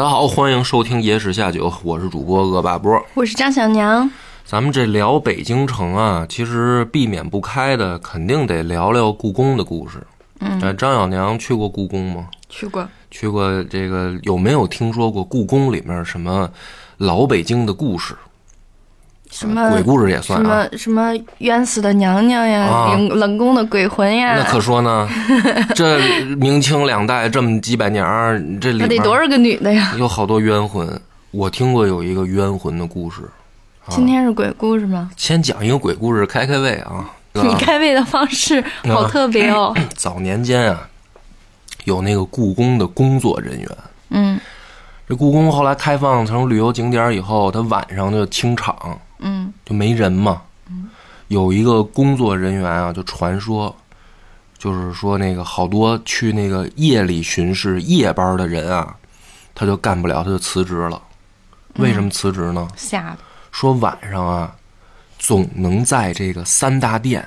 大家好，欢迎收听《野史下酒》，我是主播恶霸波。我是张小娘。咱们这聊北京城啊，其实避免不开的，肯定得聊聊故宫的故事。嗯，张小娘去过故宫吗？去过。去过这个有没有听说过故宫里面什么老北京的故事？什么鬼故事也算啊？什么什么冤死的娘娘呀，冷冷宫的鬼魂呀？那可说呢，这明清两代这么几百年这里得多少个女的呀？有好多冤魂。我听过有一个冤魂的故事。今天是鬼故事吗？先讲一个鬼故事，开开胃啊！你开胃的方式好特别哦。早年间啊，有那个故宫的工作人员。嗯。这故宫后来开放成旅游景点以后，他晚上就清场。没人嘛。嗯，有一个工作人员啊，就传说，就是说那个好多去那个夜里巡视夜班的人啊，他就干不了，他就辞职了。为什么辞职呢？吓的。说晚上啊，总能在这个三大殿，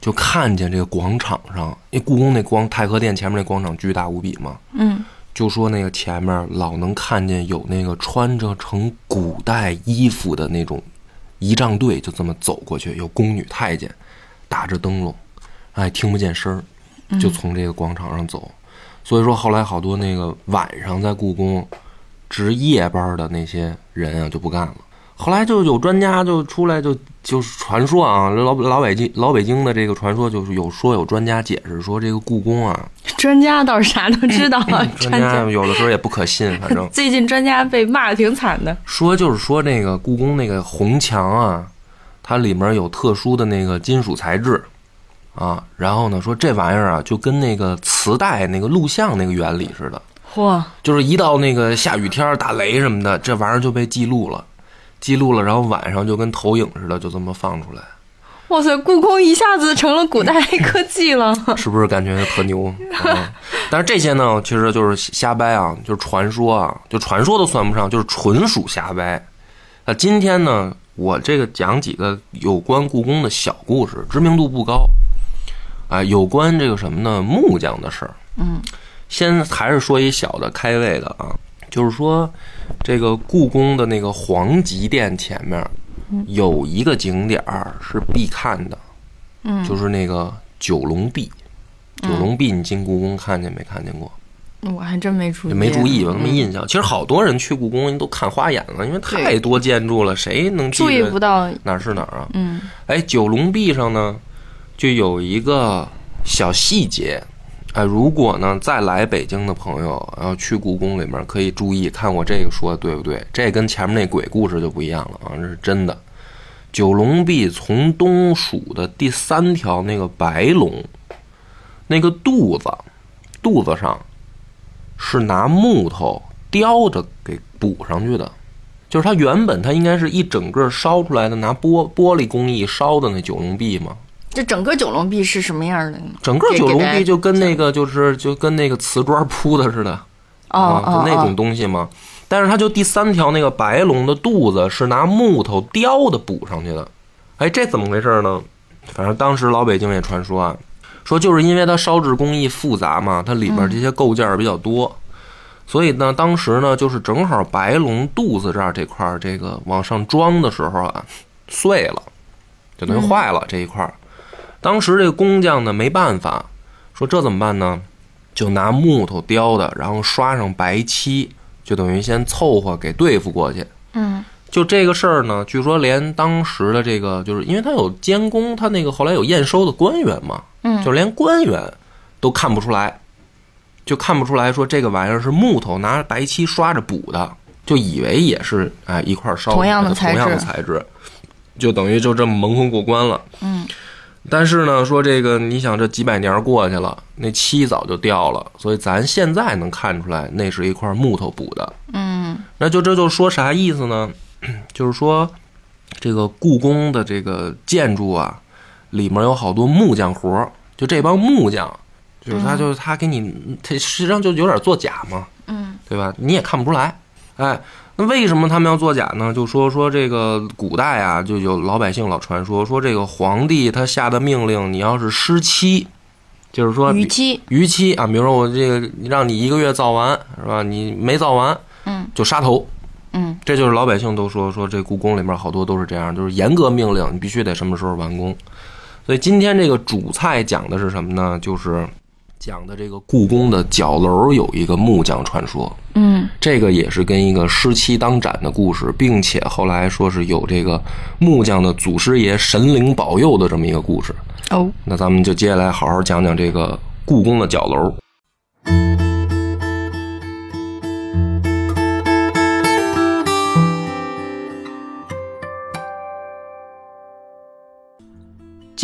就看见这个广场上，因为故宫那光太和殿前面那广场巨大无比嘛。嗯。就说那个前面老能看见有那个穿着成古代衣服的那种。仪仗队就这么走过去，有宫女太监打着灯笼，哎，听不见声儿，就从这个广场上走。所以说，后来好多那个晚上在故宫值夜班的那些人啊，就不干了。后来就有专家就出来就就是传说啊，老老北京老北京的这个传说就是有说有专家解释说这个故宫啊，专家倒是啥都知道啊，专家有的时候也不可信，反正 最近专家被骂的挺惨的。说就是说那个故宫那个红墙啊，它里面有特殊的那个金属材质啊，然后呢说这玩意儿啊就跟那个磁带那个录像那个原理似的，嚯，就是一到那个下雨天打雷什么的，这玩意儿就被记录了。记录了，然后晚上就跟投影似的，就这么放出来。哇塞，故宫一下子成了古代科技了，是不是感觉特牛？但是这些呢，其实就是瞎掰啊，就是传说啊，就传说都算不上，就是纯属瞎掰。那今天呢，我这个讲几个有关故宫的小故事，知名度不高啊，有关这个什么呢？木匠的事儿。嗯，先还是说一小的开胃的啊。就是说，这个故宫的那个皇极殿前面，有一个景点儿是必看的，嗯，就是那个九龙壁。九龙壁，你进故宫看见没看见过？我还真没注意，没注意，有那么印象。其实好多人去故宫都看花眼了，因为太多建筑了，谁能注意不到哪儿是哪儿啊？嗯，哎，九龙壁上呢，就有一个小细节。哎，如果呢再来北京的朋友，要去故宫里面，可以注意看我这个说的对不对？这跟前面那鬼故事就不一样了啊，这是真的。九龙壁从东数的第三条那个白龙，那个肚子，肚子上是拿木头雕着给补上去的，就是它原本它应该是一整个烧出来的，拿玻玻璃工艺烧的那九龙壁嘛。这整个九龙壁是什么样的？整个九龙壁就跟那个就是就跟那个瓷砖铺的似的，哦就那种东西嘛。但是它就第三条那个白龙的肚子是拿木头雕的补上去的。哎，这怎么回事呢？反正当时老北京也传说啊，说就是因为它烧制工艺复杂嘛，它里边这些构件比较多，所以呢，当时呢就是正好白龙肚子这儿这块这个往上装的时候啊，碎了，就等于坏了这一块。当时这个工匠呢没办法，说这怎么办呢？就拿木头雕的，然后刷上白漆，就等于先凑合给对付过去。嗯，就这个事儿呢，据说连当时的这个，就是因为他有监工，他那个后来有验收的官员嘛，嗯，就连官员都看不出来，就看不出来说这个玩意儿是木头拿白漆刷着补的，就以为也是哎一块烧同样的材质，就等于就这么蒙混过关了。嗯。但是呢，说这个，你想这几百年过去了，那漆早就掉了，所以咱现在能看出来，那是一块木头补的。嗯，那就这就说啥意思呢？就是说，这个故宫的这个建筑啊，里面有好多木匠活儿，就这帮木匠，就是他，就是他给你，他实际上就有点作假嘛，嗯，对吧？你也看不出来，哎。那为什么他们要作假呢？就说说这个古代啊，就有老百姓老传说，说这个皇帝他下的命令，你要是失期，就是说逾期，逾期啊，比如说我这个让你一个月造完，是吧？你没造完，嗯，就杀头。嗯，这就是老百姓都说说这故宫里面好多都是这样，就是严格命令，你必须得什么时候完工。所以今天这个主菜讲的是什么呢？就是讲的这个故宫的角楼有一个木匠传说。嗯，这个也是跟一个失妻当斩的故事，并且后来说是有这个木匠的祖师爷神灵保佑的这么一个故事。哦，那咱们就接下来好好讲讲这个故宫的角楼。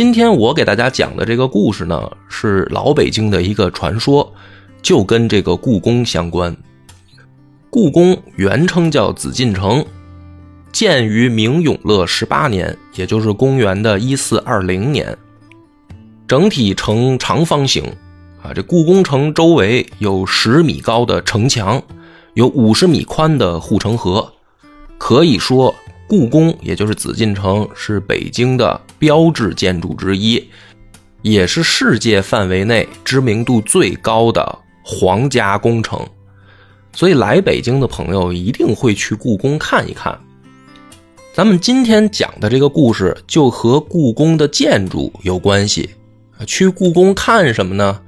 今天我给大家讲的这个故事呢，是老北京的一个传说，就跟这个故宫相关。故宫原称叫紫禁城，建于明永乐十八年，也就是公元的一四二零年。整体呈长方形，啊，这故宫城周围有十米高的城墙，有五十米宽的护城河，可以说。故宫也就是紫禁城是北京的标志建筑之一，也是世界范围内知名度最高的皇家工程，所以来北京的朋友一定会去故宫看一看。咱们今天讲的这个故事就和故宫的建筑有关系。去故宫看什么呢？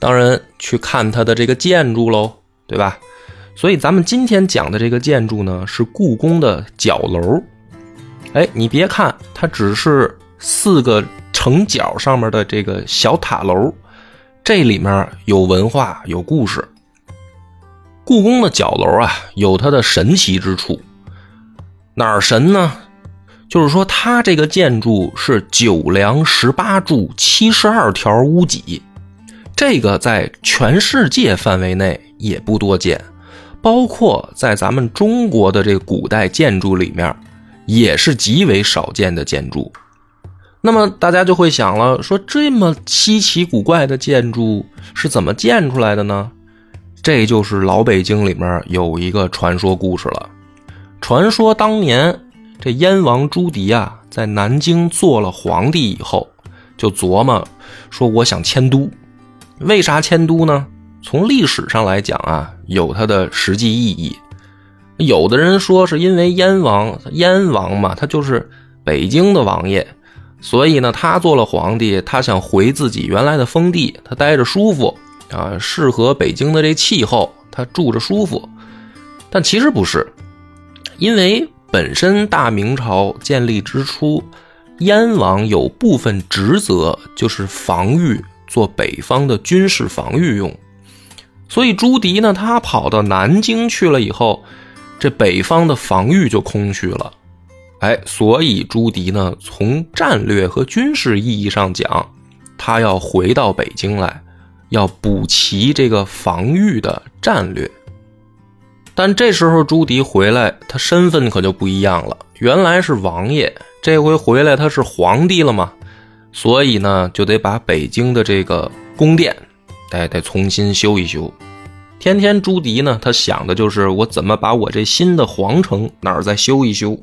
当然去看它的这个建筑喽，对吧？所以咱们今天讲的这个建筑呢，是故宫的角楼。哎，你别看它只是四个城角上面的这个小塔楼，这里面有文化有故事。故宫的角楼啊，有它的神奇之处。哪儿神呢？就是说它这个建筑是九梁十八柱七十二条屋脊，这个在全世界范围内也不多见。包括在咱们中国的这个古代建筑里面，也是极为少见的建筑。那么大家就会想了，说这么稀奇古怪的建筑是怎么建出来的呢？这就是老北京里面有一个传说故事了。传说当年这燕王朱棣啊，在南京做了皇帝以后，就琢磨说，我想迁都。为啥迁都呢？从历史上来讲啊，有它的实际意义。有的人说是因为燕王，燕王嘛，他就是北京的王爷，所以呢，他做了皇帝，他想回自己原来的封地，他待着舒服啊，适合北京的这气候，他住着舒服。但其实不是，因为本身大明朝建立之初，燕王有部分职责就是防御，做北方的军事防御用。所以朱棣呢，他跑到南京去了以后，这北方的防御就空虚了。哎，所以朱棣呢，从战略和军事意义上讲，他要回到北京来，要补齐这个防御的战略。但这时候朱棣回来，他身份可就不一样了，原来是王爷，这回回来他是皇帝了嘛，所以呢，就得把北京的这个宫殿。哎，得重新修一修。天天朱迪呢，他想的就是我怎么把我这新的皇城哪儿再修一修。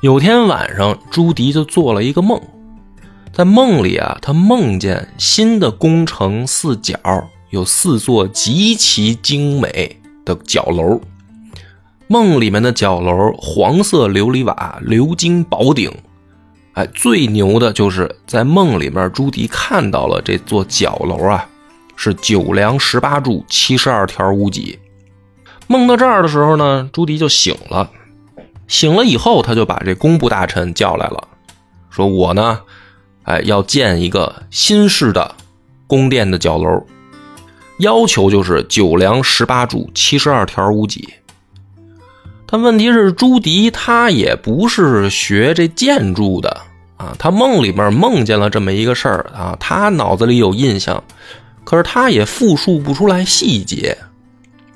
有天晚上，朱迪就做了一个梦，在梦里啊，他梦见新的宫城四角有四座极其精美的角楼。梦里面的角楼，黄色琉璃瓦，鎏金宝顶。哎，最牛的就是在梦里面，朱迪看到了这座角楼啊。是九梁十八柱七十二条屋脊。梦到这儿的时候呢，朱棣就醒了。醒了以后，他就把这工部大臣叫来了，说我呢，哎，要建一个新式的宫殿的角楼，要求就是九梁十八柱七十二条屋脊。但问题是，朱棣他也不是学这建筑的啊，他梦里面梦见了这么一个事儿啊，他脑子里有印象。可是他也复述不出来细节，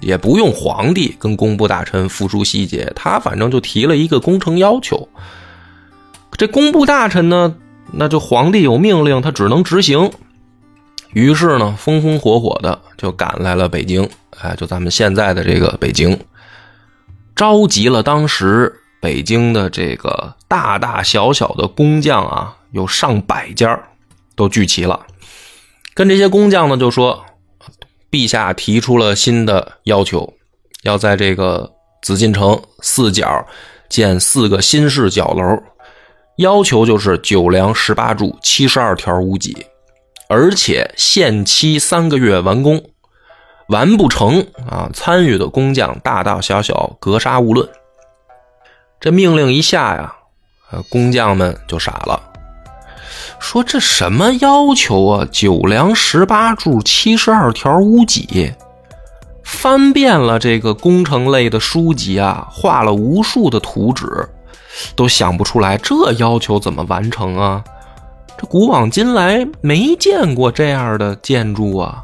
也不用皇帝跟工部大臣复述细节，他反正就提了一个工程要求。这工部大臣呢，那就皇帝有命令，他只能执行。于是呢，风风火火的就赶来了北京，哎，就咱们现在的这个北京，召集了当时北京的这个大大小小的工匠啊，有上百家，都聚齐了。跟这些工匠呢，就说，陛下提出了新的要求，要在这个紫禁城四角建四个新式角楼，要求就是九梁十八柱七十二条屋脊，而且限期三个月完工，完不成啊，参与的工匠大大小小格杀勿论。这命令一下呀，呃，工匠们就傻了，说这什么要求啊？九梁十八柱七十二条屋脊。翻遍了这个工程类的书籍啊，画了无数的图纸，都想不出来这要求怎么完成啊？这古往今来没见过这样的建筑啊！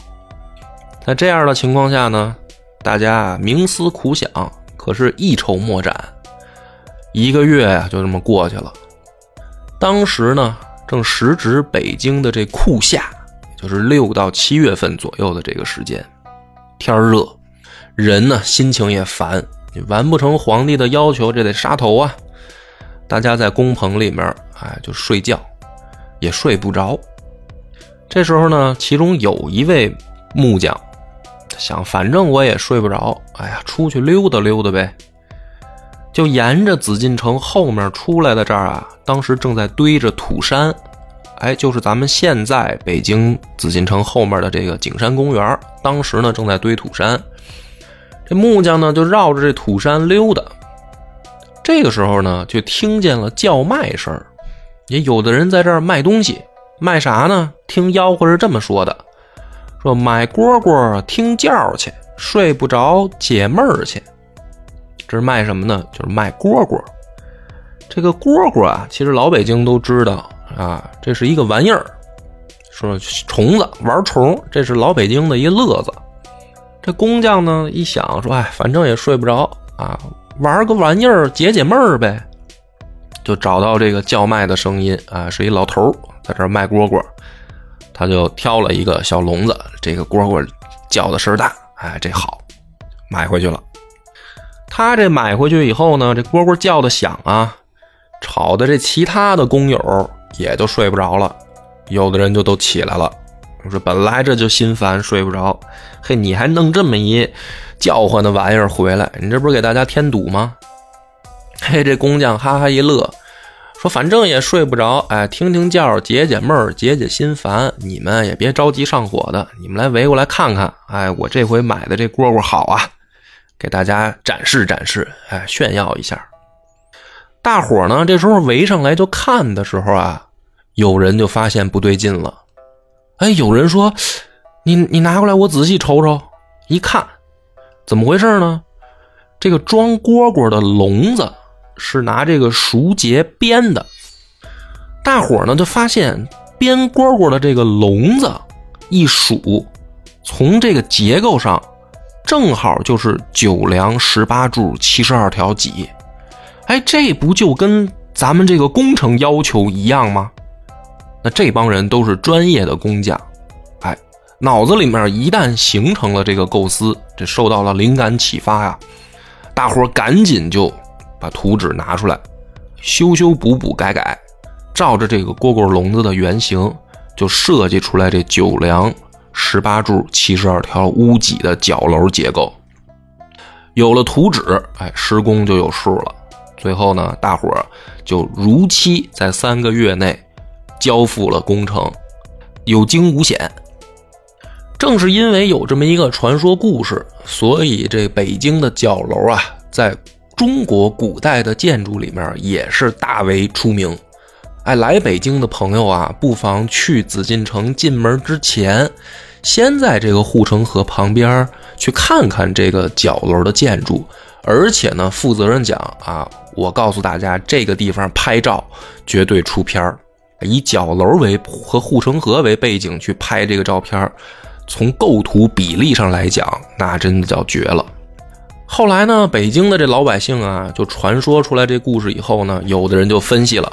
在这样的情况下呢，大家冥思苦想，可是一筹莫展。一个月呀，就这么过去了。当时呢，正时值北京的这酷夏，就是六到七月份左右的这个时间。天热，人呢心情也烦，你完不成皇帝的要求，这得杀头啊！大家在工棚里面，哎，就睡觉，也睡不着。这时候呢，其中有一位木匠想，反正我也睡不着，哎呀，出去溜达溜达呗。就沿着紫禁城后面出来的这儿啊，当时正在堆着土山。哎，就是咱们现在北京紫禁城后面的这个景山公园，当时呢正在堆土山，这木匠呢就绕着这土山溜达。这个时候呢，就听见了叫卖声也有的人在这儿卖东西，卖啥呢？听吆喝是这么说的：说买蝈蝈听叫去，睡不着解闷儿去。这是卖什么呢？就是卖蝈蝈。这个蝈蝈啊，其实老北京都知道。啊，这是一个玩意儿，说虫子玩虫，这是老北京的一乐子。这工匠呢一想说，哎，反正也睡不着啊，玩个玩意儿解解闷儿呗，就找到这个叫卖的声音啊，是一老头在这卖蝈蝈，他就挑了一个小笼子，这个蝈蝈叫的声大，哎，这好，买回去了。他这买回去以后呢，这蝈蝈叫的响啊，吵的这其他的工友。也都睡不着了，有的人就都起来了。我说本来这就心烦，睡不着，嘿，你还弄这么一叫唤的玩意儿回来，你这不是给大家添堵吗？嘿，这工匠哈哈一乐，说反正也睡不着，哎，听听叫，解解闷，解解心烦。你们也别着急上火的，你们来围过来看看，哎，我这回买的这蝈蝈好啊，给大家展示展示，哎，炫耀一下。大伙呢，这时候围上来就看的时候啊，有人就发现不对劲了。哎，有人说：“你你拿过来，我仔细瞅瞅。”一看，怎么回事呢？这个装蝈蝈的笼子是拿这个熟结编的。大伙呢就发现编蝈蝈的这个笼子一数，从这个结构上正好就是九梁十八柱七十二条脊。哎，这不就跟咱们这个工程要求一样吗？那这帮人都是专业的工匠，哎，脑子里面一旦形成了这个构思，这受到了灵感启发呀，大伙赶紧就把图纸拿出来，修修补补改改，照着这个蝈蝈笼子的原型，就设计出来这九梁十八柱七十二条屋脊的角楼结构。有了图纸，哎，施工就有数了。最后呢，大伙儿就如期在三个月内交付了工程，有惊无险。正是因为有这么一个传说故事，所以这北京的角楼啊，在中国古代的建筑里面也是大为出名。哎，来北京的朋友啊，不妨去紫禁城进门之前，先在这个护城河旁边去看看这个角楼的建筑。而且呢，负责任讲啊，我告诉大家，这个地方拍照绝对出片，以角楼为和护城河为背景去拍这个照片，从构图比例上来讲，那真的叫绝了。后来呢，北京的这老百姓啊，就传说出来这故事以后呢，有的人就分析了，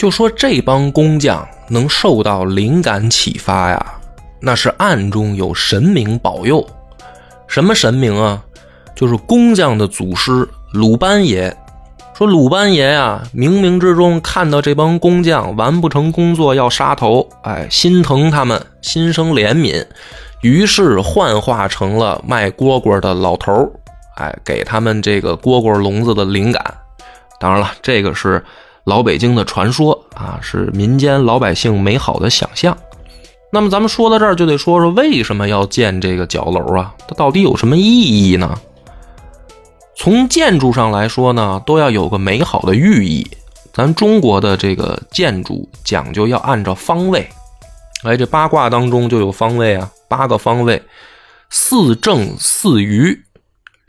就说这帮工匠能受到灵感启发呀，那是暗中有神明保佑。什么神明啊？就是工匠的祖师鲁班爷，说鲁班爷呀，冥冥之中看到这帮工匠完不成工作要杀头，哎，心疼他们，心生怜悯，于是幻化成了卖蝈蝈的老头哎，给他们这个蝈蝈笼子的灵感。当然了，这个是老北京的传说啊，是民间老百姓美好的想象。那么咱们说到这儿，就得说说为什么要建这个角楼啊？它到底有什么意义呢？从建筑上来说呢，都要有个美好的寓意。咱中国的这个建筑讲究要按照方位，哎，这八卦当中就有方位啊，八个方位，四正四余，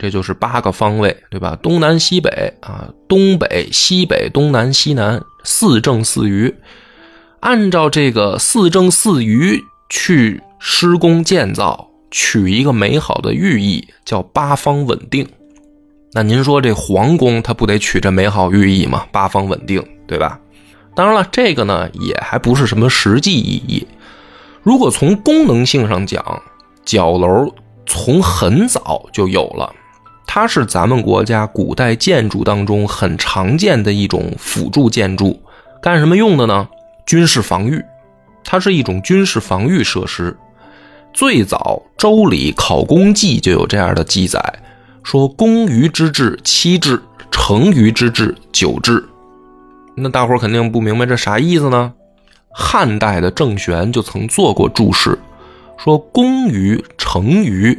这就是八个方位，对吧？东南西北啊，东北西北东南西南，四正四余，按照这个四正四余去施工建造，取一个美好的寓意，叫八方稳定。那您说这皇宫它不得取这美好寓意吗？八方稳定，对吧？当然了，这个呢也还不是什么实际意义。如果从功能性上讲，角楼从很早就有了，它是咱们国家古代建筑当中很常见的一种辅助建筑。干什么用的呢？军事防御，它是一种军事防御设施。最早《周礼考工记》就有这样的记载。说攻于之治七治，成于之治九治。那大伙肯定不明白这啥意思呢？汉代的郑玄就曾做过注释，说攻于成于，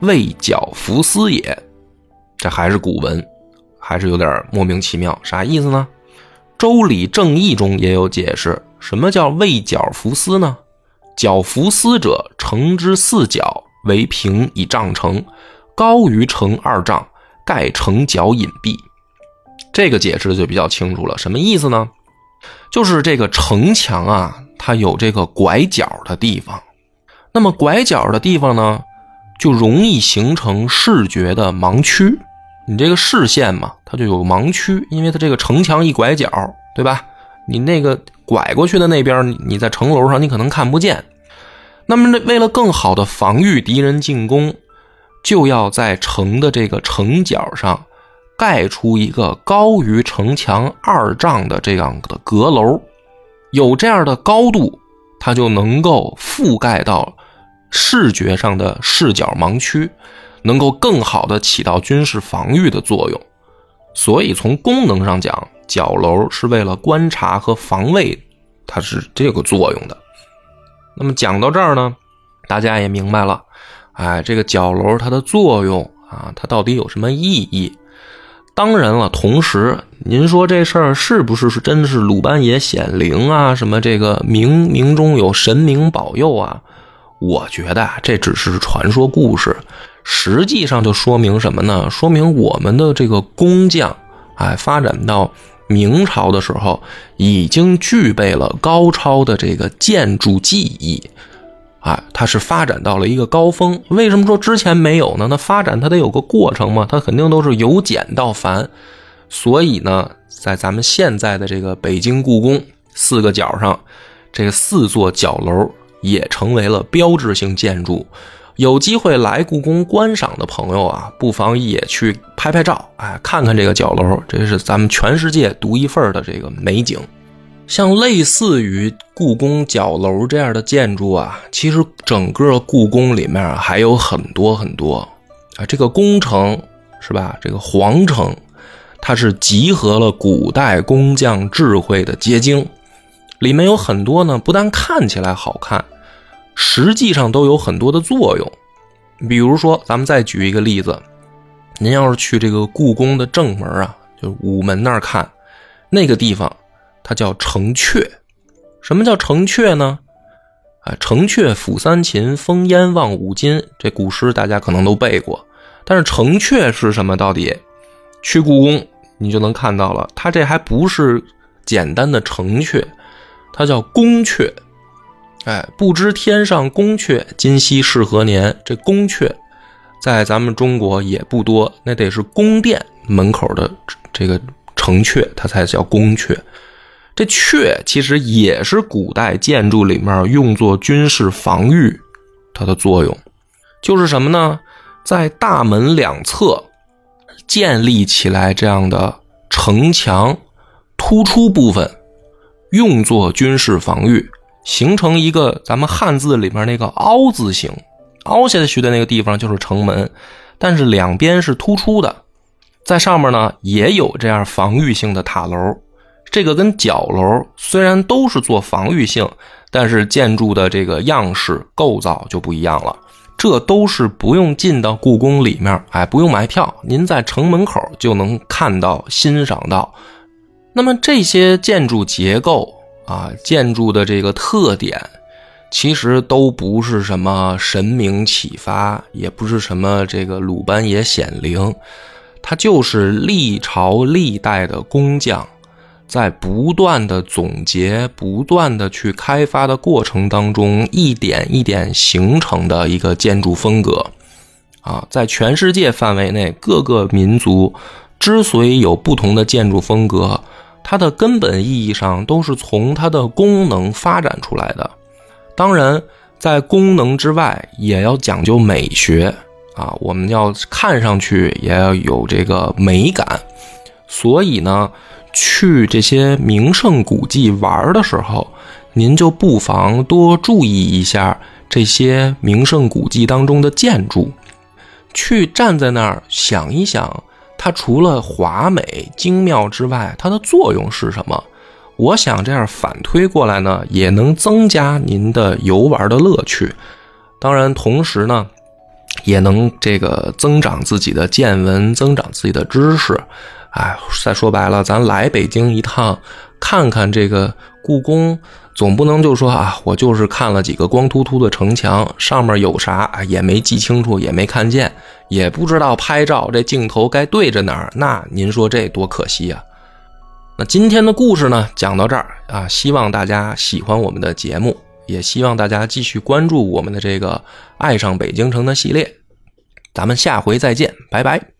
为角伏斯也。这还是古文，还是有点莫名其妙。啥意思呢？周礼正义中也有解释，什么叫为角伏斯呢？角伏斯者，城之四角为平以丈成。高于城二丈，盖城角隐蔽。这个解释就比较清楚了，什么意思呢？就是这个城墙啊，它有这个拐角的地方。那么拐角的地方呢，就容易形成视觉的盲区。你这个视线嘛，它就有盲区，因为它这个城墙一拐角，对吧？你那个拐过去的那边，你在城楼上你可能看不见。那么，为了更好的防御敌人进攻。就要在城的这个城角上盖出一个高于城墙二丈的这样的阁楼，有这样的高度，它就能够覆盖到视觉上的视角盲区，能够更好的起到军事防御的作用。所以从功能上讲，角楼是为了观察和防卫，它是这个作用的。那么讲到这儿呢，大家也明白了。哎，这个角楼它的作用啊，它到底有什么意义？当然了，同时您说这事儿是不是是真是鲁班爷显灵啊？什么这个冥冥中有神明保佑啊？我觉得这只是传说故事，实际上就说明什么呢？说明我们的这个工匠，哎，发展到明朝的时候，已经具备了高超的这个建筑技艺。啊，它是发展到了一个高峰。为什么说之前没有呢？那发展它得有个过程嘛，它肯定都是由简到繁。所以呢，在咱们现在的这个北京故宫四个角上，这四座角楼也成为了标志性建筑。有机会来故宫观赏的朋友啊，不妨也去拍拍照，哎，看看这个角楼，这是咱们全世界独一份的这个美景。像类似于故宫角楼这样的建筑啊，其实整个故宫里面还有很多很多啊。这个宫城是吧？这个皇城，它是集合了古代工匠智慧的结晶，里面有很多呢，不但看起来好看，实际上都有很多的作用。比如说，咱们再举一个例子，您要是去这个故宫的正门啊，就是午门那儿看，那个地方。它叫城阙，什么叫城阙呢？啊，城阙辅三秦，风烟望五津，这古诗大家可能都背过。但是城阙是什么？到底去故宫你就能看到了，它这还不是简单的城阙，它叫宫阙。哎，不知天上宫阙，今夕是何年？这宫阙在咱们中国也不多，那得是宫殿门口的这个城阙，它才叫宫阙。这阙其实也是古代建筑里面用作军事防御，它的作用就是什么呢？在大门两侧建立起来这样的城墙突出部分，用作军事防御，形成一个咱们汉字里面那个凹字形，凹下去的那个地方就是城门，但是两边是突出的，在上面呢也有这样防御性的塔楼。这个跟角楼虽然都是做防御性，但是建筑的这个样式构造就不一样了。这都是不用进到故宫里面，哎，不用买票，您在城门口就能看到、欣赏到。那么这些建筑结构啊，建筑的这个特点，其实都不是什么神明启发，也不是什么这个鲁班也显灵，它就是历朝历代的工匠在不断的总结、不断的去开发的过程当中，一点一点形成的一个建筑风格。啊，在全世界范围内，各个民族之所以有不同的建筑风格。它的根本意义上都是从它的功能发展出来的，当然，在功能之外也要讲究美学啊，我们要看上去也要有这个美感。所以呢，去这些名胜古迹玩的时候，您就不妨多注意一下这些名胜古迹当中的建筑，去站在那儿想一想。它除了华美精妙之外，它的作用是什么？我想这样反推过来呢，也能增加您的游玩的乐趣。当然，同时呢，也能这个增长自己的见闻，增长自己的知识。哎，再说白了，咱来北京一趟，看看这个故宫。总不能就说啊，我就是看了几个光秃秃的城墙，上面有啥也没记清楚，也没看见，也不知道拍照这镜头该对着哪儿。那您说这多可惜呀！那今天的故事呢，讲到这儿啊，希望大家喜欢我们的节目，也希望大家继续关注我们的这个“爱上北京城”的系列。咱们下回再见，拜拜。